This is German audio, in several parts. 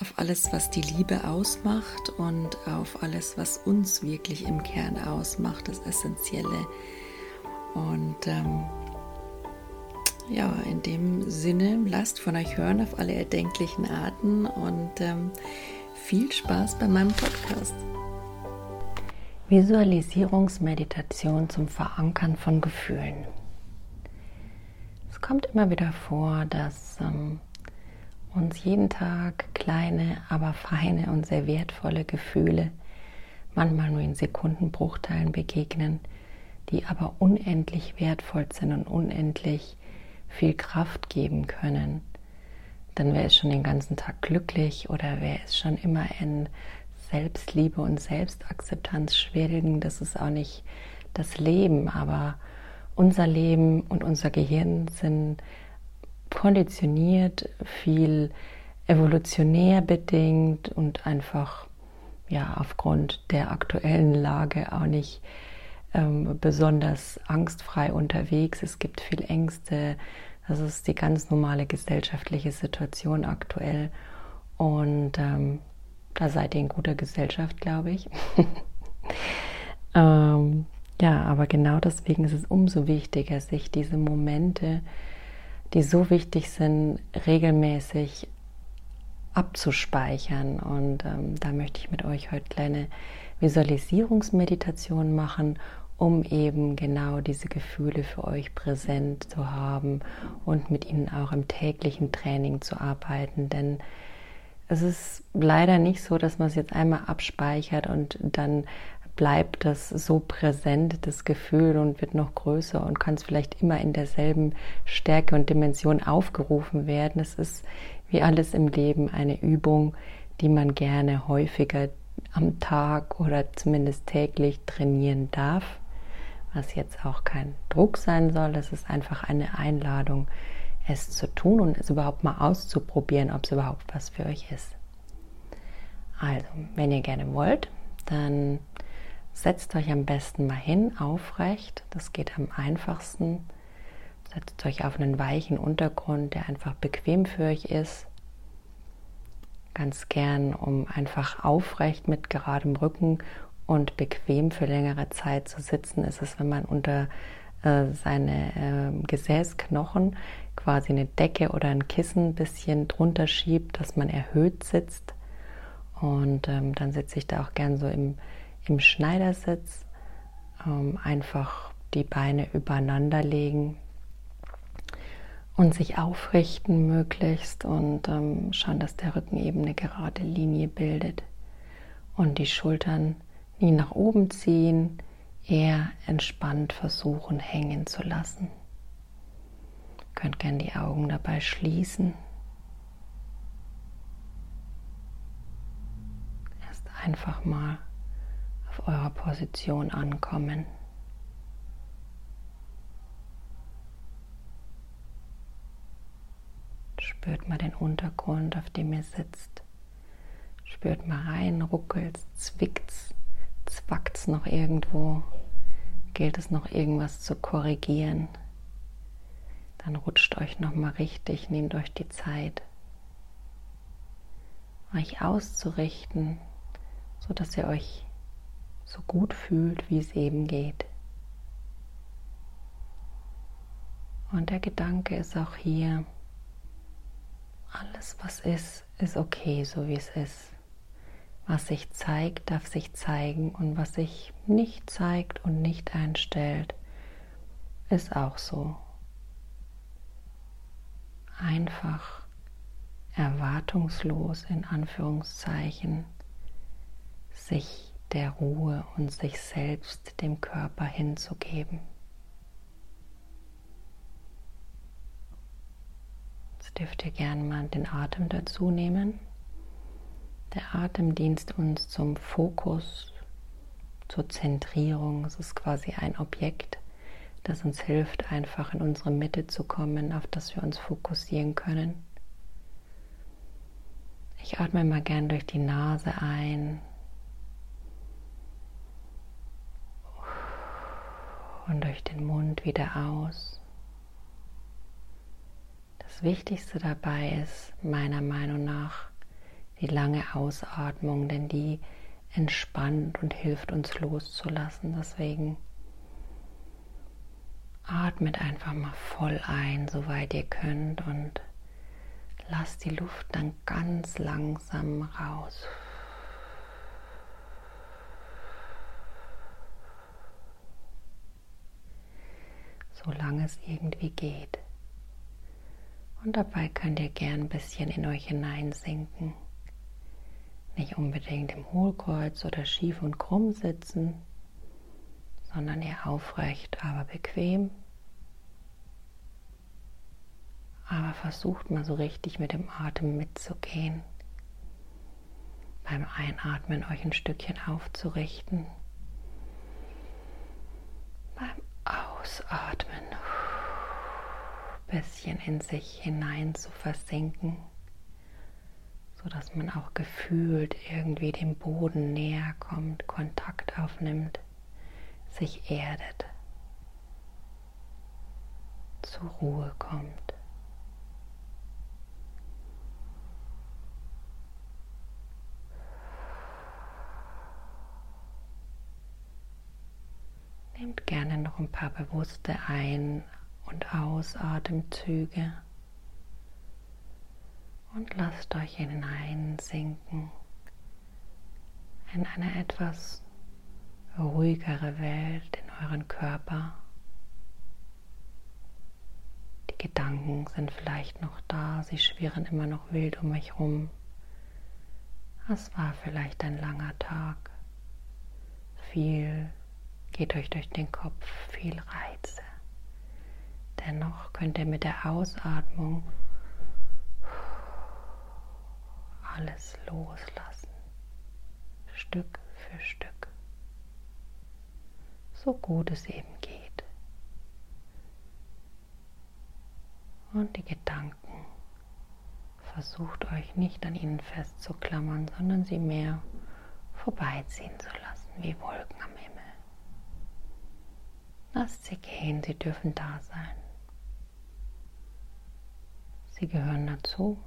auf alles, was die Liebe ausmacht und auf alles, was uns wirklich im Kern ausmacht, das Essentielle. Und ähm, ja, in dem Sinne, lasst von euch hören auf alle erdenklichen Arten und ähm, viel Spaß bei meinem Podcast. Visualisierungsmeditation zum Verankern von Gefühlen. Es kommt immer wieder vor, dass ähm, uns jeden Tag kleine, aber feine und sehr wertvolle Gefühle, manchmal nur in Sekundenbruchteilen begegnen, die aber unendlich wertvoll sind und unendlich viel Kraft geben können. Dann wäre es schon den ganzen Tag glücklich oder wäre es schon immer in Selbstliebe und Selbstakzeptanz schwelgen. Das ist auch nicht das Leben, aber unser Leben und unser Gehirn sind konditioniert, viel evolutionär bedingt und einfach ja aufgrund der aktuellen Lage auch nicht ähm, besonders angstfrei unterwegs. Es gibt viel Ängste. Das ist die ganz normale gesellschaftliche Situation aktuell. Und ähm, da seid ihr in guter Gesellschaft, glaube ich. ähm, ja, aber genau deswegen ist es umso wichtiger, sich diese Momente die so wichtig sind, regelmäßig abzuspeichern. Und ähm, da möchte ich mit euch heute kleine Visualisierungsmeditation machen, um eben genau diese Gefühle für euch präsent zu haben und mit ihnen auch im täglichen Training zu arbeiten. Denn es ist leider nicht so, dass man es jetzt einmal abspeichert und dann bleibt das so präsent, das Gefühl, und wird noch größer und kann es vielleicht immer in derselben Stärke und Dimension aufgerufen werden. Es ist wie alles im Leben eine Übung, die man gerne häufiger am Tag oder zumindest täglich trainieren darf, was jetzt auch kein Druck sein soll. Es ist einfach eine Einladung, es zu tun und es überhaupt mal auszuprobieren, ob es überhaupt was für euch ist. Also, wenn ihr gerne wollt, dann Setzt euch am besten mal hin, aufrecht. Das geht am einfachsten. Setzt euch auf einen weichen Untergrund, der einfach bequem für euch ist. Ganz gern, um einfach aufrecht mit geradem Rücken und bequem für längere Zeit zu sitzen, ist es, wenn man unter äh, seine äh, Gesäßknochen quasi eine Decke oder ein Kissen ein bisschen drunter schiebt, dass man erhöht sitzt. Und ähm, dann sitze ich da auch gern so im im Schneidersitz ähm, einfach die Beine übereinander legen und sich aufrichten möglichst und ähm, schauen, dass der Rücken eben eine gerade Linie bildet und die Schultern nie nach oben ziehen, eher entspannt versuchen hängen zu lassen. Ihr könnt gerne die Augen dabei schließen. Erst einfach mal eurer Position ankommen. Spürt mal den Untergrund, auf dem ihr sitzt. Spürt mal rein, ruckelt's, zwickt's, zwackt's noch irgendwo. Gilt es noch irgendwas zu korrigieren? Dann rutscht euch noch mal richtig, nehmt euch die Zeit, euch auszurichten, so dass ihr euch so gut fühlt, wie es eben geht. Und der Gedanke ist auch hier, alles was ist, ist okay, so wie es ist. Was sich zeigt, darf sich zeigen und was sich nicht zeigt und nicht einstellt, ist auch so. Einfach erwartungslos in Anführungszeichen sich der Ruhe und sich selbst dem Körper hinzugeben. Jetzt dürft ihr gerne mal den Atem dazu nehmen. Der Atem dient uns zum Fokus, zur Zentrierung. Es ist quasi ein Objekt, das uns hilft, einfach in unsere Mitte zu kommen, auf das wir uns fokussieren können. Ich atme mal gern durch die Nase ein und durch den Mund wieder aus. Das Wichtigste dabei ist meiner Meinung nach die lange Ausatmung, denn die entspannt und hilft uns loszulassen. Deswegen atmet einfach mal voll ein, soweit ihr könnt und lasst die Luft dann ganz langsam raus. Solange es irgendwie geht. Und dabei könnt ihr gern ein bisschen in euch hineinsinken. Nicht unbedingt im Hohlkreuz oder schief und krumm sitzen, sondern eher aufrecht, aber bequem. Aber versucht mal so richtig mit dem Atem mitzugehen. Beim Einatmen euch ein Stückchen aufzurichten. Beim Ausatmen bisschen in sich hinein zu versinken sodass man auch gefühlt irgendwie dem Boden näher kommt, Kontakt aufnimmt, sich erdet, zur Ruhe kommt. Nehmt gerne noch ein paar bewusste Ein- und Ausatemzüge und lasst euch hineinsinken in eine etwas ruhigere Welt, in euren Körper. Die Gedanken sind vielleicht noch da, sie schwirren immer noch wild um euch rum. Es war vielleicht ein langer Tag. Viel geht euch durch den Kopf, viel Reize. Dennoch könnt ihr mit der Ausatmung alles loslassen, Stück für Stück, so gut es eben geht. Und die Gedanken, versucht euch nicht an ihnen festzuklammern, sondern sie mehr vorbeiziehen zu lassen, wie Wolken. Lasst sie gehen, sie dürfen da sein. Sie gehören dazu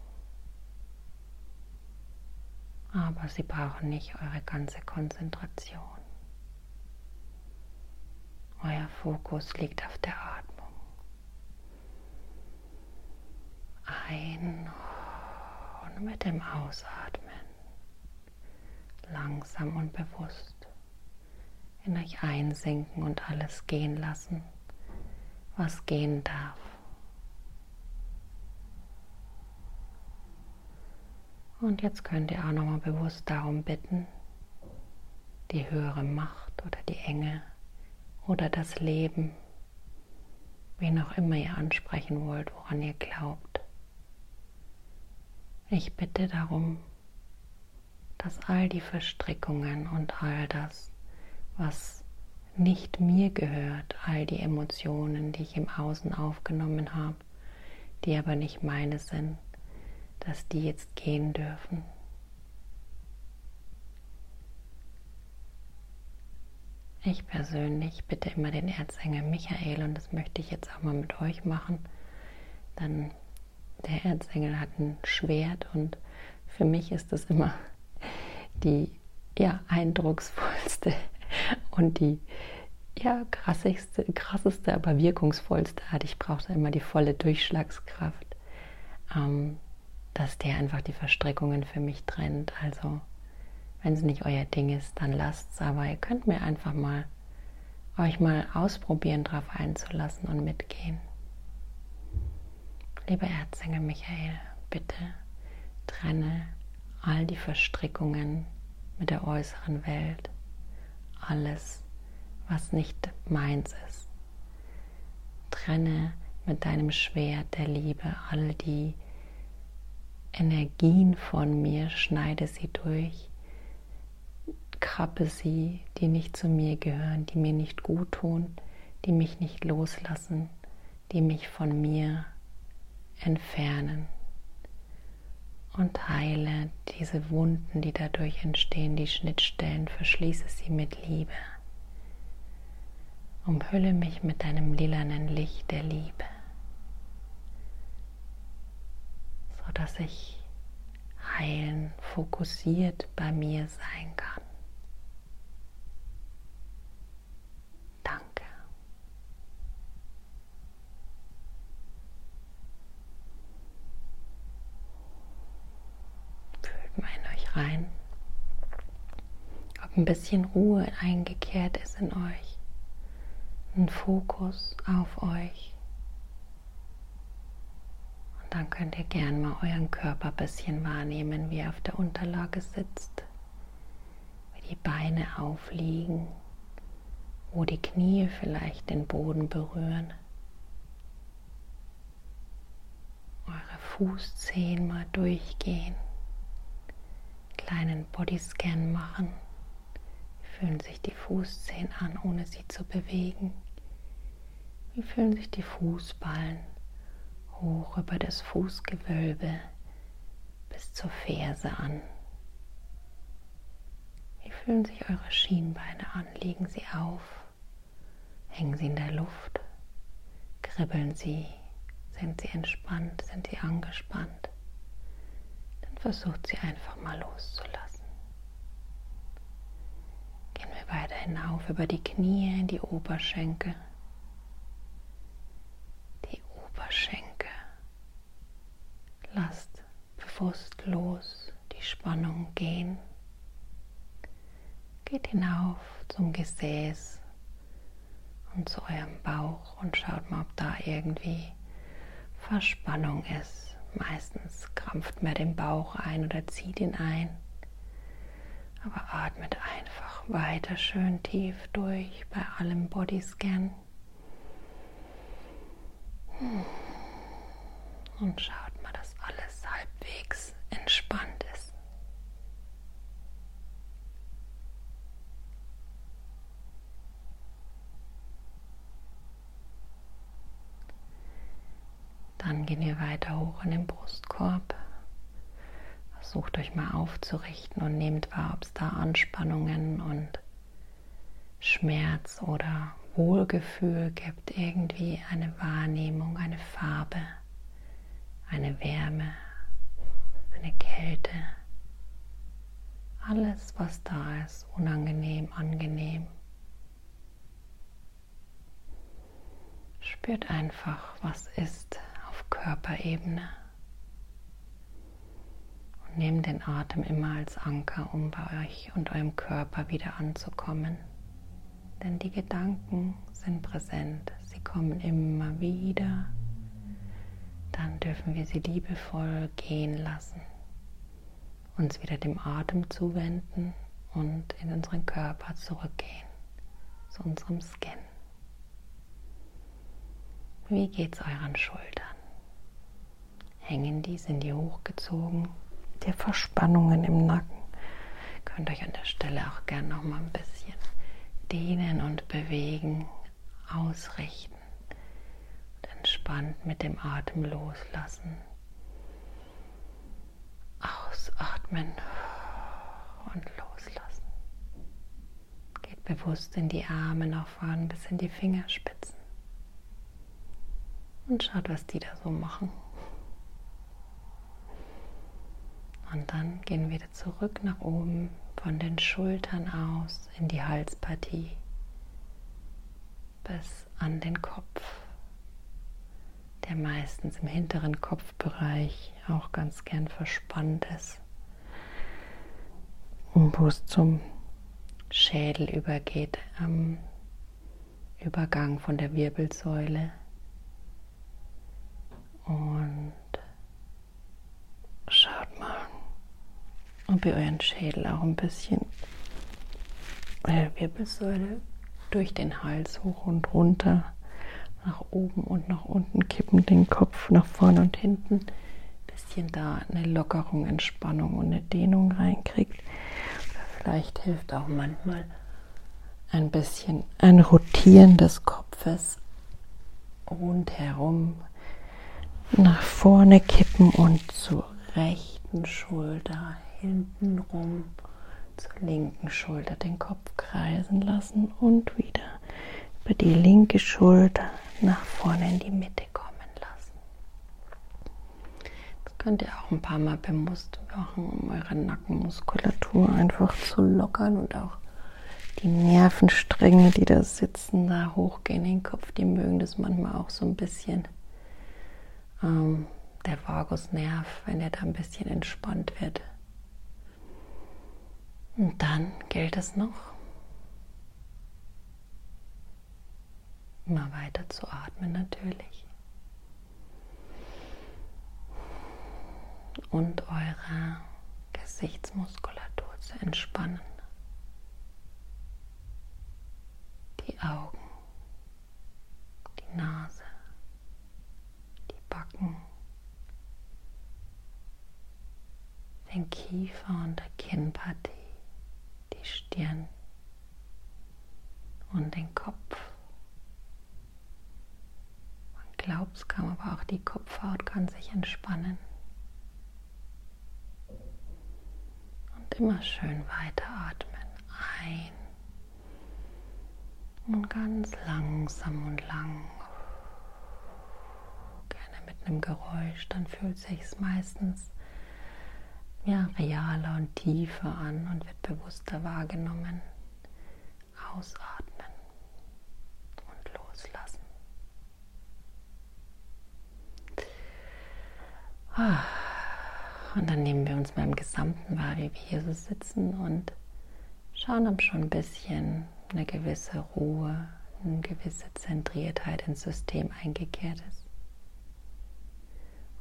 aber sie brauchen nicht eure ganze Konzentration. Euer Fokus liegt auf der Atmung. Ein und mit dem Ausatmen langsam und bewusst in euch einsinken und alles gehen lassen, was gehen darf. Und jetzt könnt ihr auch nochmal bewusst darum bitten, die höhere Macht oder die Engel oder das Leben, wen auch immer ihr ansprechen wollt, woran ihr glaubt. Ich bitte darum, dass all die Verstrickungen und all das, was nicht mir gehört, all die Emotionen, die ich im Außen aufgenommen habe, die aber nicht meine sind, dass die jetzt gehen dürfen. Ich persönlich bitte immer den Erzengel Michael und das möchte ich jetzt auch mal mit euch machen. Dann der Erzengel hat ein Schwert und für mich ist das immer die ja, eindrucksvollste und die ja, krasseste, krasseste, aber wirkungsvollste Art. Ich brauche da immer die volle Durchschlagskraft, ähm, dass der einfach die Verstrickungen für mich trennt. Also wenn es nicht euer Ding ist, dann lasst es, aber ihr könnt mir einfach mal euch mal ausprobieren, darauf einzulassen und mitgehen. Lieber Erzengel Michael, bitte trenne all die Verstrickungen mit der äußeren Welt, alles, was nicht meins ist. Trenne mit deinem Schwert der Liebe all die Energien von mir, schneide sie durch kappe sie, die nicht zu mir gehören, die mir nicht gut tun, die mich nicht loslassen, die mich von mir entfernen. Und heile diese Wunden, die dadurch entstehen, die Schnittstellen, verschließe sie mit Liebe. Umhülle mich mit deinem lilanen Licht der Liebe, sodass ich heilen, fokussiert bei mir sein kann. Rein, ob ein bisschen Ruhe eingekehrt ist in euch, ein Fokus auf euch. Und dann könnt ihr gern mal euren Körper ein bisschen wahrnehmen, wie er auf der Unterlage sitzt, wie die Beine aufliegen, wo die Knie vielleicht den Boden berühren. Eure Fußzehen mal durchgehen kleinen Bodyscan machen. Wie fühlen sich die Fußzehen an, ohne sie zu bewegen? Wie fühlen sich die Fußballen hoch über das Fußgewölbe bis zur Ferse an? Wie fühlen sich eure Schienbeine an? Liegen sie auf? Hängen sie in der Luft? Kribbeln sie? Sind sie entspannt? Sind sie angespannt? Versucht sie einfach mal loszulassen. Gehen wir weiter hinauf über die Knie in die Oberschenkel. Die Oberschenkel. Lasst bewusst los die Spannung gehen. Geht hinauf zum Gesäß und zu eurem Bauch und schaut mal, ob da irgendwie Verspannung ist. Meistens krampft man den Bauch ein oder zieht ihn ein. Aber atmet einfach weiter schön tief durch bei allem Bodyscan. Und schaut mal, dass alles halbwegs entspannt ist. Dann gehen wir weiter hoch in den Brustkorb. Versucht euch mal aufzurichten und nehmt wahr, ob es da Anspannungen und Schmerz oder Wohlgefühl gibt, irgendwie eine Wahrnehmung, eine Farbe, eine Wärme, eine Kälte. Alles, was da ist, unangenehm, angenehm. Spürt einfach, was ist Körperebene. Und nehmt den Atem immer als Anker, um bei euch und eurem Körper wieder anzukommen. Denn die Gedanken sind präsent, sie kommen immer wieder. Dann dürfen wir sie liebevoll gehen lassen, uns wieder dem Atem zuwenden und in unseren Körper zurückgehen, zu unserem Scan. Wie geht es euren Schultern? Hängen die, sind die hochgezogen? Der Verspannungen im Nacken. Könnt euch an der Stelle auch gerne noch mal ein bisschen dehnen und bewegen, ausrichten und entspannt mit dem Atem loslassen. Ausatmen und loslassen. Geht bewusst in die Arme nach vorn bis in die Fingerspitzen. Und schaut, was die da so machen. Und dann gehen wir wieder zurück nach oben von den Schultern aus in die Halspartie bis an den Kopf, der meistens im hinteren Kopfbereich auch ganz gern verspannt ist, und wo es zum Schädel übergeht, am Übergang von der Wirbelsäule. Und schaut mal, ob ihr euren Schädel auch ein bisschen. Eure Wirbelsäule durch den Hals hoch und runter, nach oben und nach unten kippen, den Kopf nach vorne und hinten, bisschen da eine Lockerung, Entspannung und eine Dehnung reinkriegt. Oder vielleicht hilft auch manchmal ein bisschen ein Rotieren des Kopfes rundherum. Nach vorne kippen und zur rechten Schulter hinten rum zur linken Schulter den Kopf kreisen lassen und wieder über die linke Schulter nach vorne in die Mitte kommen lassen. Das könnt ihr auch ein paar Mal bewusst machen, um eure Nackenmuskulatur einfach zu lockern und auch die Nervenstränge, die da sitzen, da hochgehen in den Kopf, die mögen das manchmal auch so ein bisschen. Ähm, der Vagusnerv, wenn er da ein bisschen entspannt wird, und dann gilt es noch, immer weiter zu atmen natürlich. Und eure Gesichtsmuskulatur zu entspannen. Die Augen, die Nase, die Backen, den Kiefer und der Kinnpartie die Stirn und den Kopf. Man glaubt es kaum, aber auch die Kopfhaut kann sich entspannen. Und immer schön weiteratmen. Ein und ganz langsam und lang. Gerne mit einem Geräusch, dann fühlt sich es meistens ja, realer und tiefer an und wird bewusster wahrgenommen. Ausatmen und loslassen. Ah, und dann nehmen wir uns mal im Gesamten wahr, wie wir hier so sitzen und schauen, ob schon ein bisschen eine gewisse Ruhe, eine gewisse Zentriertheit ins System eingekehrt ist.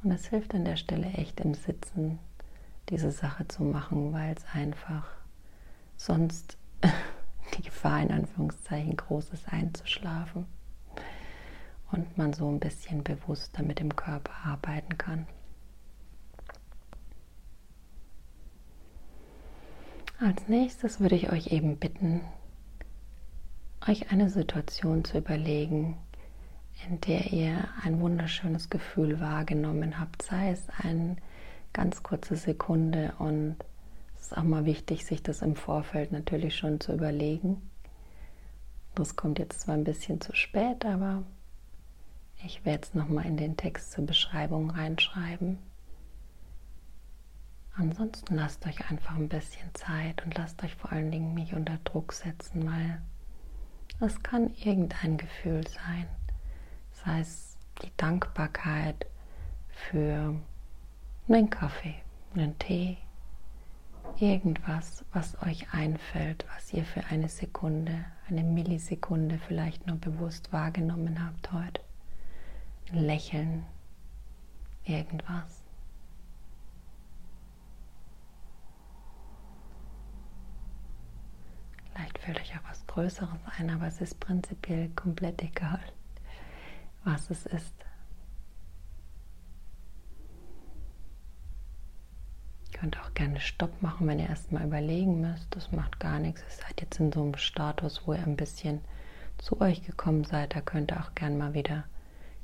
Und das hilft an der Stelle echt im Sitzen diese Sache zu machen, weil es einfach sonst die Gefahr in Anführungszeichen groß ist, einzuschlafen und man so ein bisschen bewusster mit dem Körper arbeiten kann. Als nächstes würde ich euch eben bitten, euch eine Situation zu überlegen, in der ihr ein wunderschönes Gefühl wahrgenommen habt, sei es ein ganz kurze Sekunde und es ist auch mal wichtig, sich das im Vorfeld natürlich schon zu überlegen. Das kommt jetzt zwar ein bisschen zu spät, aber ich werde es nochmal in den Text zur Beschreibung reinschreiben. Ansonsten lasst euch einfach ein bisschen Zeit und lasst euch vor allen Dingen nicht unter Druck setzen, weil es kann irgendein Gefühl sein. Sei es die Dankbarkeit für einen Kaffee, einen Tee, irgendwas, was euch einfällt, was ihr für eine Sekunde, eine Millisekunde vielleicht nur bewusst wahrgenommen habt heute. Ein Lächeln, irgendwas. Vielleicht fällt euch auch was Größeres ein, aber es ist prinzipiell komplett egal. was es ist. Könnt auch gerne Stopp machen, wenn ihr erstmal überlegen müsst. Das macht gar nichts. Ihr seid jetzt in so einem Status, wo ihr ein bisschen zu euch gekommen seid. Da könnt ihr auch gerne mal wieder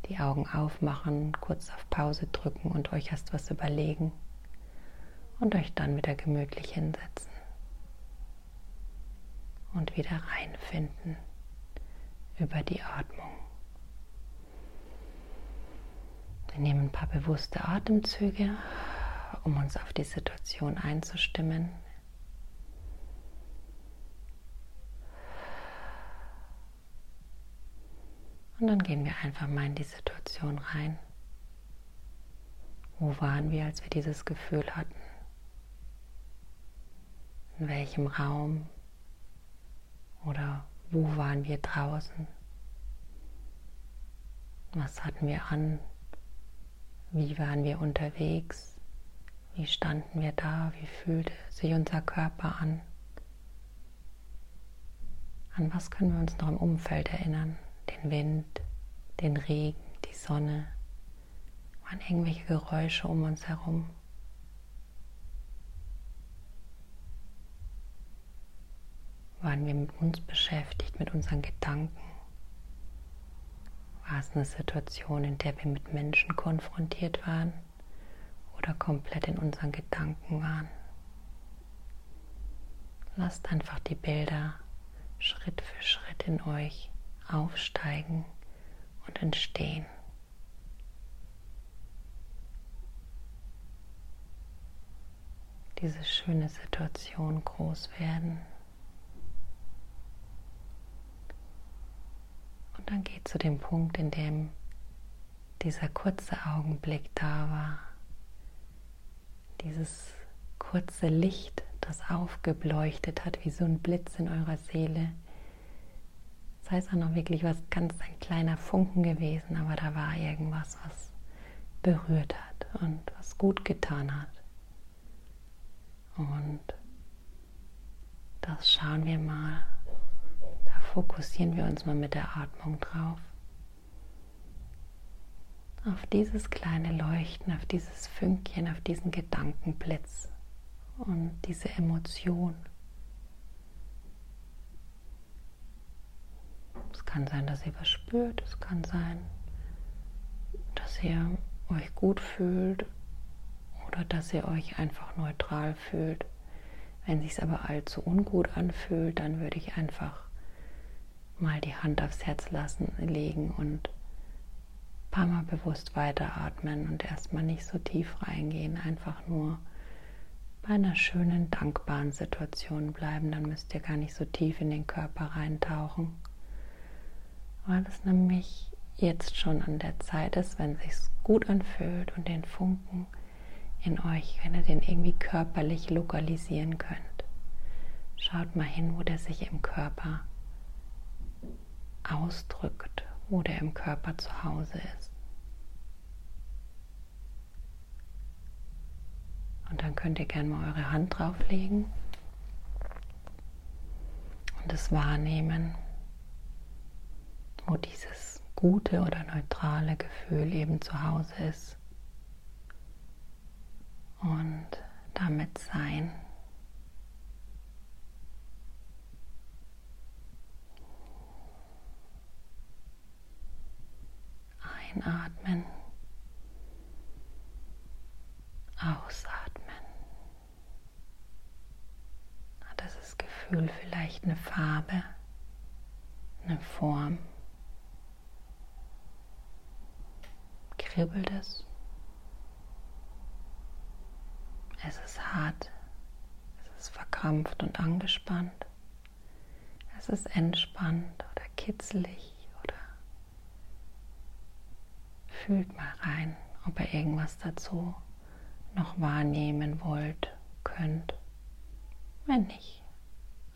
die Augen aufmachen, kurz auf Pause drücken und euch erst was überlegen und euch dann wieder gemütlich hinsetzen und wieder reinfinden über die Atmung. Wir nehmen ein paar bewusste Atemzüge, um uns auf die Situation einzustimmen. Und dann gehen wir einfach mal in die Situation rein. Wo waren wir, als wir dieses Gefühl hatten? In welchem Raum? Oder wo waren wir draußen? Was hatten wir an? Wie waren wir unterwegs? Wie standen wir da? Wie fühlte sich unser Körper an? An was können wir uns noch im Umfeld erinnern? Den Wind, den Regen, die Sonne? Waren irgendwelche Geräusche um uns herum? Waren wir mit uns beschäftigt, mit unseren Gedanken? War es eine Situation, in der wir mit Menschen konfrontiert waren oder komplett in unseren Gedanken waren? Lasst einfach die Bilder Schritt für Schritt in euch aufsteigen und entstehen. Diese schöne Situation groß werden. Und dann geht zu dem Punkt, in dem dieser kurze Augenblick da war. Dieses kurze Licht, das aufgebleuchtet hat wie so ein Blitz in eurer Seele. Sei es auch noch wirklich was ganz ein kleiner Funken gewesen, aber da war irgendwas, was berührt hat und was gut getan hat. Und das schauen wir mal fokussieren wir uns mal mit der Atmung drauf. Auf dieses kleine Leuchten, auf dieses Fünkchen, auf diesen Gedankenblitz und diese Emotion. Es kann sein, dass ihr was spürt, es kann sein, dass ihr euch gut fühlt oder dass ihr euch einfach neutral fühlt. Wenn sich es aber allzu ungut anfühlt, dann würde ich einfach mal die Hand aufs Herz lassen, legen und ein paar Mal bewusst weiteratmen und erstmal nicht so tief reingehen, einfach nur bei einer schönen, dankbaren Situation bleiben. Dann müsst ihr gar nicht so tief in den Körper reintauchen, weil es nämlich jetzt schon an der Zeit ist, wenn es sich gut anfühlt und den Funken in euch, wenn ihr den irgendwie körperlich lokalisieren könnt. Schaut mal hin, wo der sich im Körper ausdrückt, wo der im Körper zu Hause ist. Und dann könnt ihr gerne mal eure Hand drauflegen und es wahrnehmen, wo dieses gute oder neutrale Gefühl eben zu Hause ist. Und damit sein. Einatmen. Ausatmen. Hat dieses Gefühl vielleicht eine Farbe, eine Form? Kribbelt es? Es ist hart, es ist verkrampft und angespannt, es ist entspannt oder kitzelig. Fühlt mal rein, ob ihr irgendwas dazu noch wahrnehmen wollt, könnt. Wenn nicht,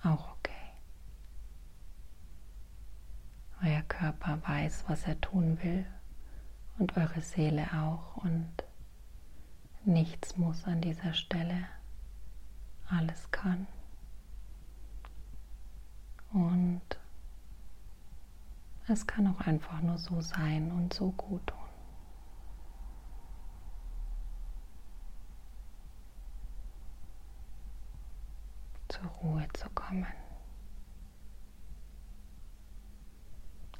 auch okay. Euer Körper weiß, was er tun will und eure Seele auch und nichts muss an dieser Stelle. Alles kann. Und es kann auch einfach nur so sein und so gut tun. Zur Ruhe zu kommen.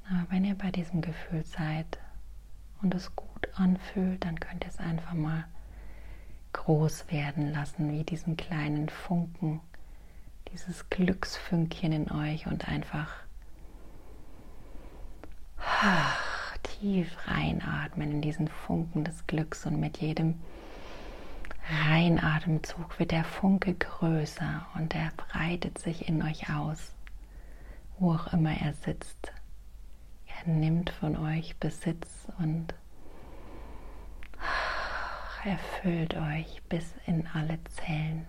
Aber wenn ihr bei diesem Gefühl seid und es gut anfühlt, dann könnt ihr es einfach mal groß werden lassen, wie diesen kleinen Funken, dieses Glücksfünkchen in euch und einfach tief reinatmen in diesen Funken des Glücks und mit jedem Reinatemzug wird der Funke größer und er breitet sich in euch aus, wo auch immer er sitzt. Er nimmt von euch Besitz und erfüllt euch bis in alle Zellen.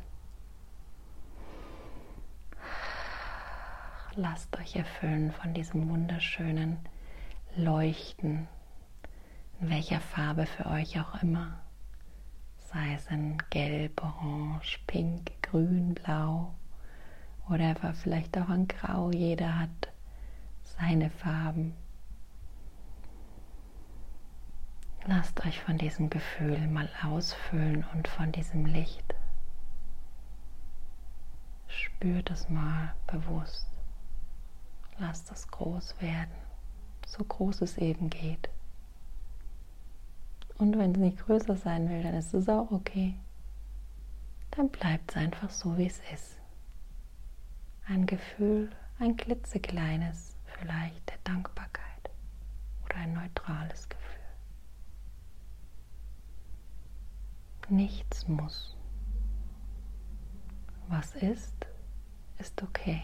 Lasst euch erfüllen von diesem wunderschönen Leuchten, in welcher Farbe für euch auch immer. Es in Gelb, Orange, Pink, Grün, Blau oder vielleicht auch ein Grau. Jeder hat seine Farben. Lasst euch von diesem Gefühl mal ausfüllen und von diesem Licht. Spürt es mal bewusst. Lasst es groß werden, so groß es eben geht. Und wenn es nicht größer sein will, dann ist es auch okay. Dann bleibt es einfach so, wie es ist. Ein Gefühl, ein klitzekleines, vielleicht der Dankbarkeit oder ein neutrales Gefühl. Nichts muss. Was ist, ist okay.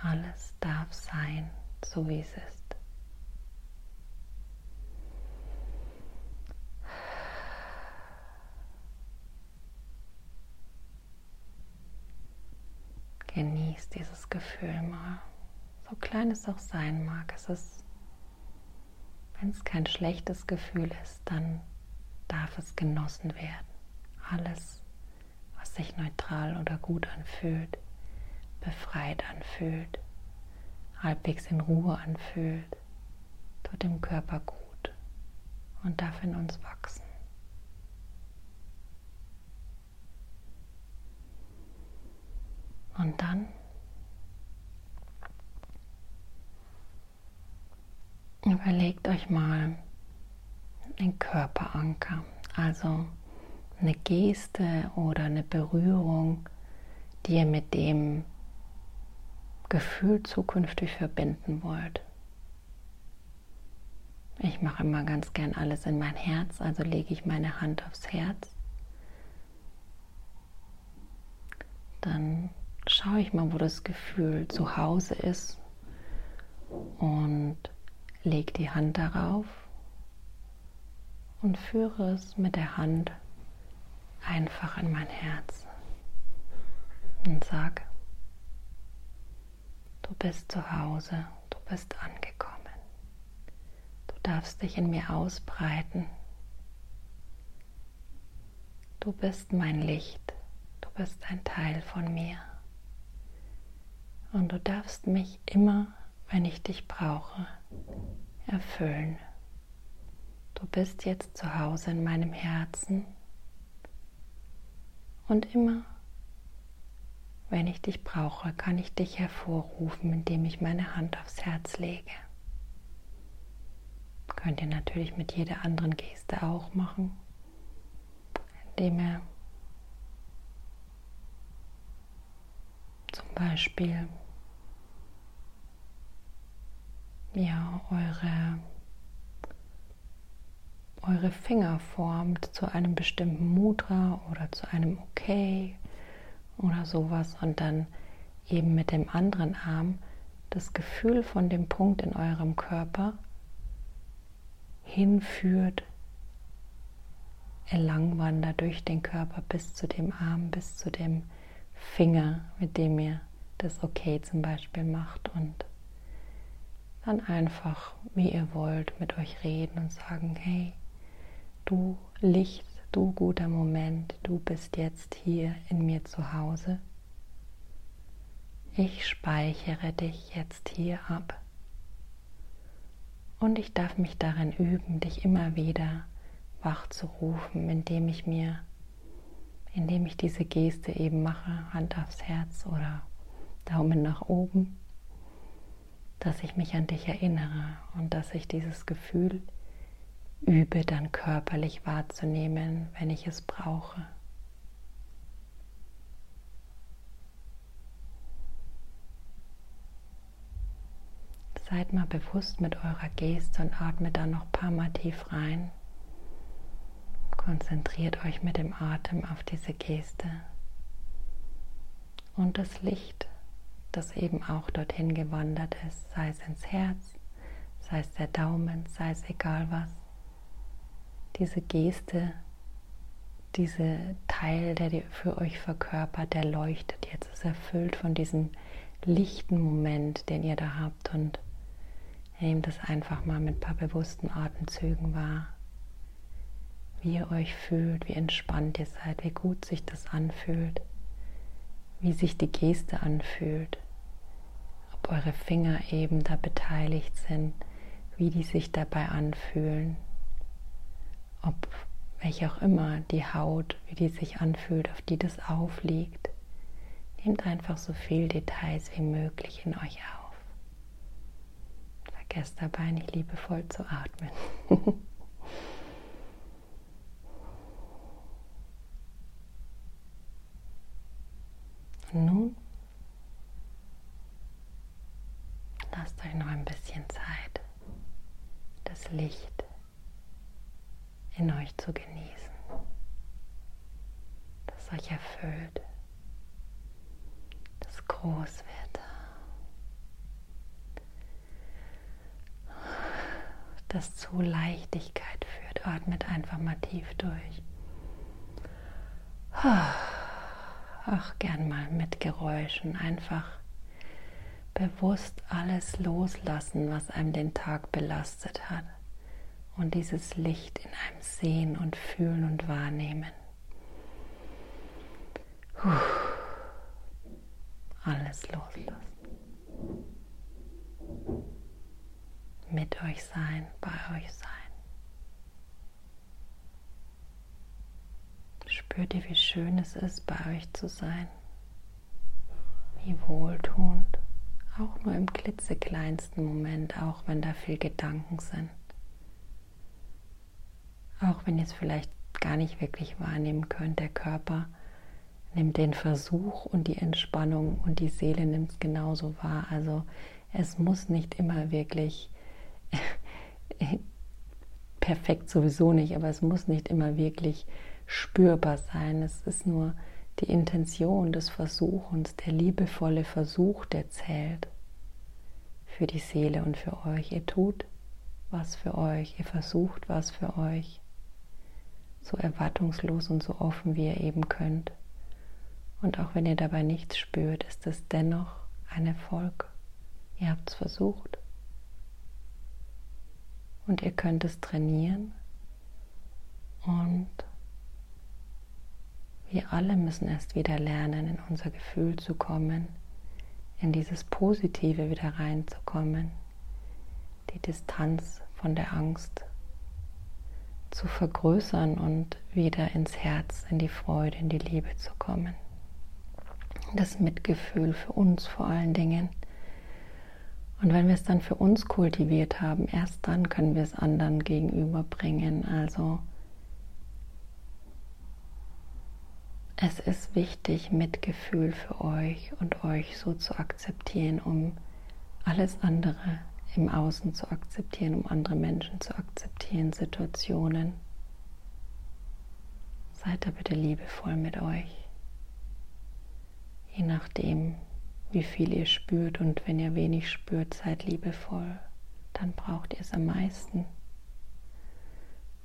Alles darf sein, so wie es ist. Genieß dieses Gefühl mal, so klein es auch sein mag. Es ist wenn es kein schlechtes Gefühl ist, dann darf es genossen werden. Alles, was sich neutral oder gut anfühlt, befreit anfühlt, halbwegs in Ruhe anfühlt, tut dem Körper gut und darf in uns wachsen. Und dann Überlegt euch mal einen Körperanker, also eine Geste oder eine Berührung, die ihr mit dem Gefühl zukünftig verbinden wollt. Ich mache immer ganz gern alles in mein Herz, also lege ich meine Hand aufs Herz. Dann schaue ich mal, wo das Gefühl zu Hause ist und Leg die Hand darauf und führe es mit der Hand einfach in mein Herz und sag, du bist zu Hause, du bist angekommen, du darfst dich in mir ausbreiten, du bist mein Licht, du bist ein Teil von mir und du darfst mich immer, wenn ich dich brauche, erfüllen. Du bist jetzt zu Hause in meinem Herzen und immer, wenn ich dich brauche, kann ich dich hervorrufen, indem ich meine Hand aufs Herz lege. Könnt ihr natürlich mit jeder anderen Geste auch machen, indem ihr zum Beispiel ja, eure, eure Finger formt zu einem bestimmten Mudra oder zu einem Okay oder sowas und dann eben mit dem anderen Arm das Gefühl von dem Punkt in eurem Körper hinführt, erlangwandert durch den Körper bis zu dem Arm, bis zu dem Finger, mit dem ihr das Okay zum Beispiel macht und dann einfach, wie ihr wollt, mit euch reden und sagen, hey, du Licht, du guter Moment, du bist jetzt hier in mir zu Hause. Ich speichere dich jetzt hier ab. Und ich darf mich darin üben, dich immer wieder wach zu rufen, indem ich mir, indem ich diese Geste eben mache, Hand aufs Herz oder Daumen nach oben, dass ich mich an dich erinnere und dass ich dieses Gefühl übe, dann körperlich wahrzunehmen, wenn ich es brauche. Seid mal bewusst mit eurer Geste und atmet dann noch ein paar Mal tief rein. Konzentriert euch mit dem Atem auf diese Geste und das Licht, das eben auch dorthin gewandert ist, sei es ins Herz, sei es der Daumen, sei es egal was. Diese Geste, dieser Teil, der für euch verkörpert, der leuchtet jetzt, ist erfüllt von diesem lichten Moment, den ihr da habt und Nehmt es einfach mal mit ein paar bewussten Atemzügen wahr, wie ihr euch fühlt, wie entspannt ihr seid, wie gut sich das anfühlt, wie sich die Geste anfühlt, eure Finger eben da beteiligt sind, wie die sich dabei anfühlen, ob welche auch immer die Haut, wie die sich anfühlt, auf die das aufliegt. Nehmt einfach so viel Details wie möglich in euch auf vergesst dabei nicht liebevoll zu atmen. nun lasst euch noch ein bisschen Zeit, das Licht in euch zu genießen, das euch erfüllt, das groß wird. das zu Leichtigkeit führt. Atmet einfach mal tief durch. Ach, gern mal mit Geräuschen. Einfach bewusst alles loslassen, was einem den Tag belastet hat. Und dieses Licht in einem sehen und fühlen und wahrnehmen. Alles loslassen mit euch sein, bei euch sein. Spürt ihr, wie schön es ist, bei euch zu sein? Wie wohltuend, auch nur im klitzekleinsten Moment, auch wenn da viel Gedanken sind. Auch wenn ihr es vielleicht gar nicht wirklich wahrnehmen könnt, der Körper nimmt den Versuch und die Entspannung und die Seele nimmt es genauso wahr. Also es muss nicht immer wirklich perfekt sowieso nicht, aber es muss nicht immer wirklich spürbar sein. Es ist nur die Intention des Versuchens, der liebevolle Versuch, der zählt für die Seele und für euch. Ihr tut was für euch, ihr versucht was für euch, so erwartungslos und so offen, wie ihr eben könnt. Und auch wenn ihr dabei nichts spürt, ist es dennoch ein Erfolg. Ihr habt es versucht. Und ihr könnt es trainieren. Und wir alle müssen erst wieder lernen, in unser Gefühl zu kommen, in dieses Positive wieder reinzukommen, die Distanz von der Angst zu vergrößern und wieder ins Herz, in die Freude, in die Liebe zu kommen. Das Mitgefühl für uns vor allen Dingen und wenn wir es dann für uns kultiviert haben, erst dann können wir es anderen gegenüberbringen. Also es ist wichtig, Mitgefühl für euch und euch so zu akzeptieren, um alles andere im Außen zu akzeptieren, um andere Menschen zu akzeptieren, Situationen. Seid da bitte liebevoll mit euch. Je nachdem, wie viel ihr spürt und wenn ihr wenig spürt, seid liebevoll, dann braucht ihr es am meisten.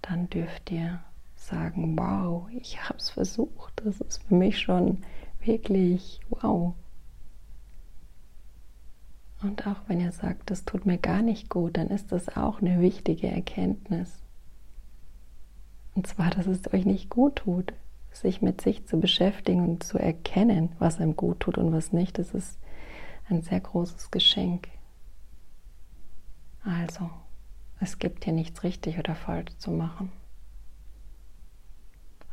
Dann dürft ihr sagen, wow, ich habe es versucht, das ist für mich schon wirklich wow. Und auch wenn ihr sagt, das tut mir gar nicht gut, dann ist das auch eine wichtige Erkenntnis. Und zwar, dass es euch nicht gut tut sich mit sich zu beschäftigen und zu erkennen, was einem gut tut und was nicht, das ist Ein sehr großes Geschenk. Also, es gibt hier nichts richtig oder falsch zu machen.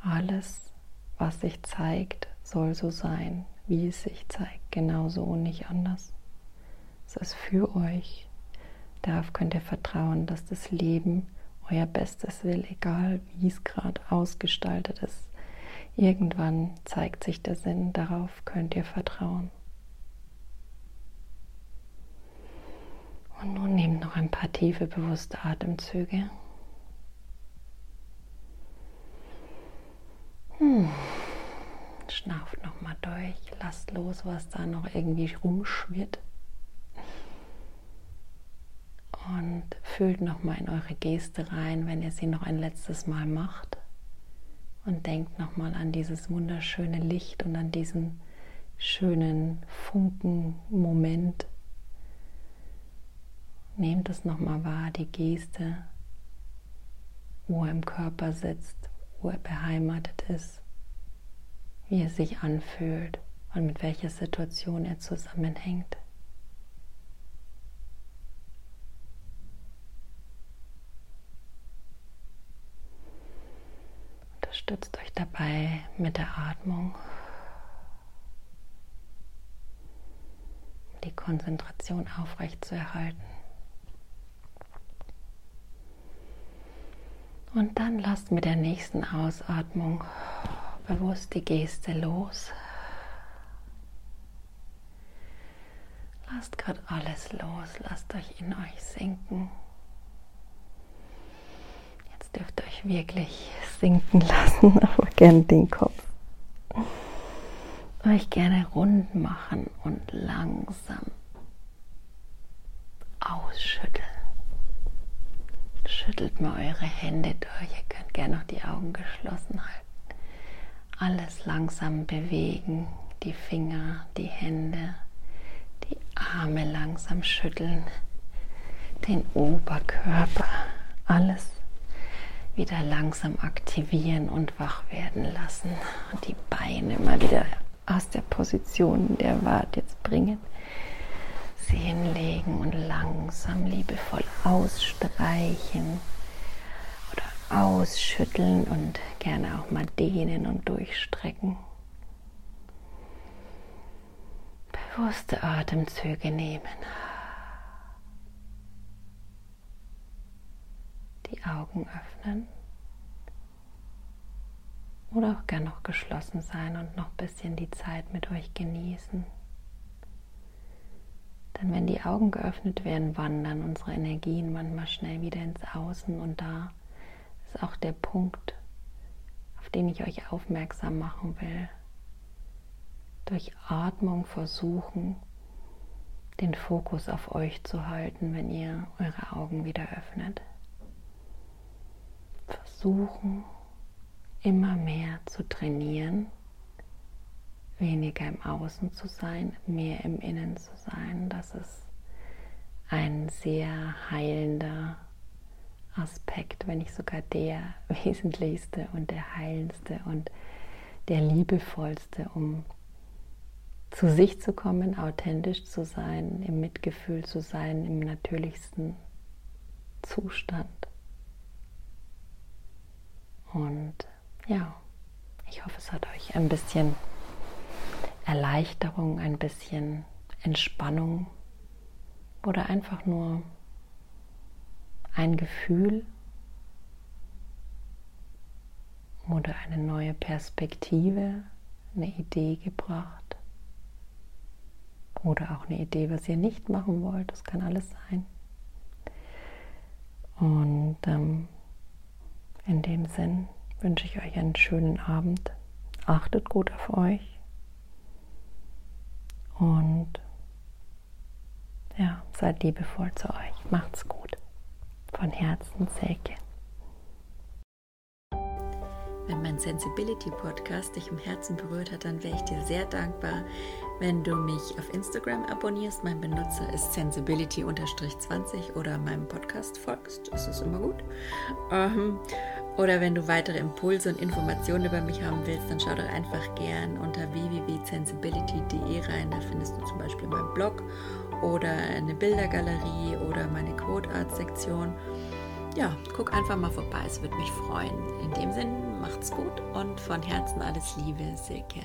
Alles, was sich zeigt, soll so sein, wie es sich zeigt, genauso und nicht anders. Es ist für euch. Darauf könnt ihr vertrauen, dass das Leben euer Bestes will, egal wie es gerade ausgestaltet ist. Irgendwann zeigt sich der Sinn, darauf könnt ihr vertrauen. Und nun nehmt noch ein paar tiefe, bewusste Atemzüge. Hm. Schnauft nochmal durch, lasst los, was da noch irgendwie rumschwirrt. Und fühlt nochmal in eure Geste rein, wenn ihr sie noch ein letztes Mal macht. Und denkt nochmal an dieses wunderschöne Licht und an diesen schönen Funken-Moment. Nehmt es nochmal wahr, die Geste, wo er im Körper sitzt, wo er beheimatet ist, wie er sich anfühlt und mit welcher Situation er zusammenhängt. Unterstützt euch dabei mit der Atmung, die Konzentration aufrecht zu erhalten. Und dann lasst mit der nächsten Ausatmung bewusst die Geste los. Lasst gerade alles los, lasst euch in euch sinken. Jetzt dürft ihr euch wirklich sinken lassen, aber gern den Kopf. Euch gerne rund machen und langsam ausschütteln. Schüttelt mal eure Hände durch. Ihr könnt gerne noch die Augen geschlossen halten. Alles langsam bewegen. Die Finger, die Hände, die Arme langsam schütteln. Den Oberkörper. Alles wieder langsam aktivieren und wach werden lassen. Und die Beine mal wieder aus der Position der Wart jetzt bringen sie hinlegen und langsam liebevoll ausstreichen oder ausschütteln und gerne auch mal dehnen und durchstrecken. Bewusste Atemzüge nehmen. Die Augen öffnen oder auch gern noch geschlossen sein und noch ein bisschen die Zeit mit euch genießen. Denn wenn die Augen geöffnet werden, wandern unsere Energien manchmal schnell wieder ins Außen und da ist auch der Punkt, auf den ich euch aufmerksam machen will. Durch Atmung versuchen, den Fokus auf euch zu halten, wenn ihr eure Augen wieder öffnet. Versuchen immer mehr zu trainieren, weniger im Außen zu sein, mehr im Innen zu sein. Das ist ein sehr heilender Aspekt, wenn nicht sogar der wesentlichste und der heilendste und der liebevollste, um zu sich zu kommen, authentisch zu sein, im Mitgefühl zu sein, im natürlichsten Zustand. Und ja, ich hoffe, es hat euch ein bisschen Erleichterung, ein bisschen Entspannung oder einfach nur ein Gefühl oder eine neue Perspektive, eine Idee gebracht oder auch eine Idee, was ihr nicht machen wollt. Das kann alles sein. Und ähm, in dem Sinn wünsche ich euch einen schönen Abend. Achtet gut auf euch. Und ja, seid liebevoll zu euch. Macht's gut. Von Herzen, Selke. Wenn mein Sensibility Podcast dich im Herzen berührt hat, dann wäre ich dir sehr dankbar, wenn du mich auf Instagram abonnierst. Mein Benutzer ist sensibility-20 oder meinem Podcast folgst. Das ist immer gut. Oder wenn du weitere Impulse und Informationen über mich haben willst, dann schau doch einfach gern unter www.sensibility.de rein. Da findest du zum Beispiel meinen Blog oder eine Bildergalerie oder meine Code Art Sektion. Ja, guck einfach mal vorbei, es würde mich freuen. In dem Sinn, macht's gut und von Herzen alles Liebe, Silke.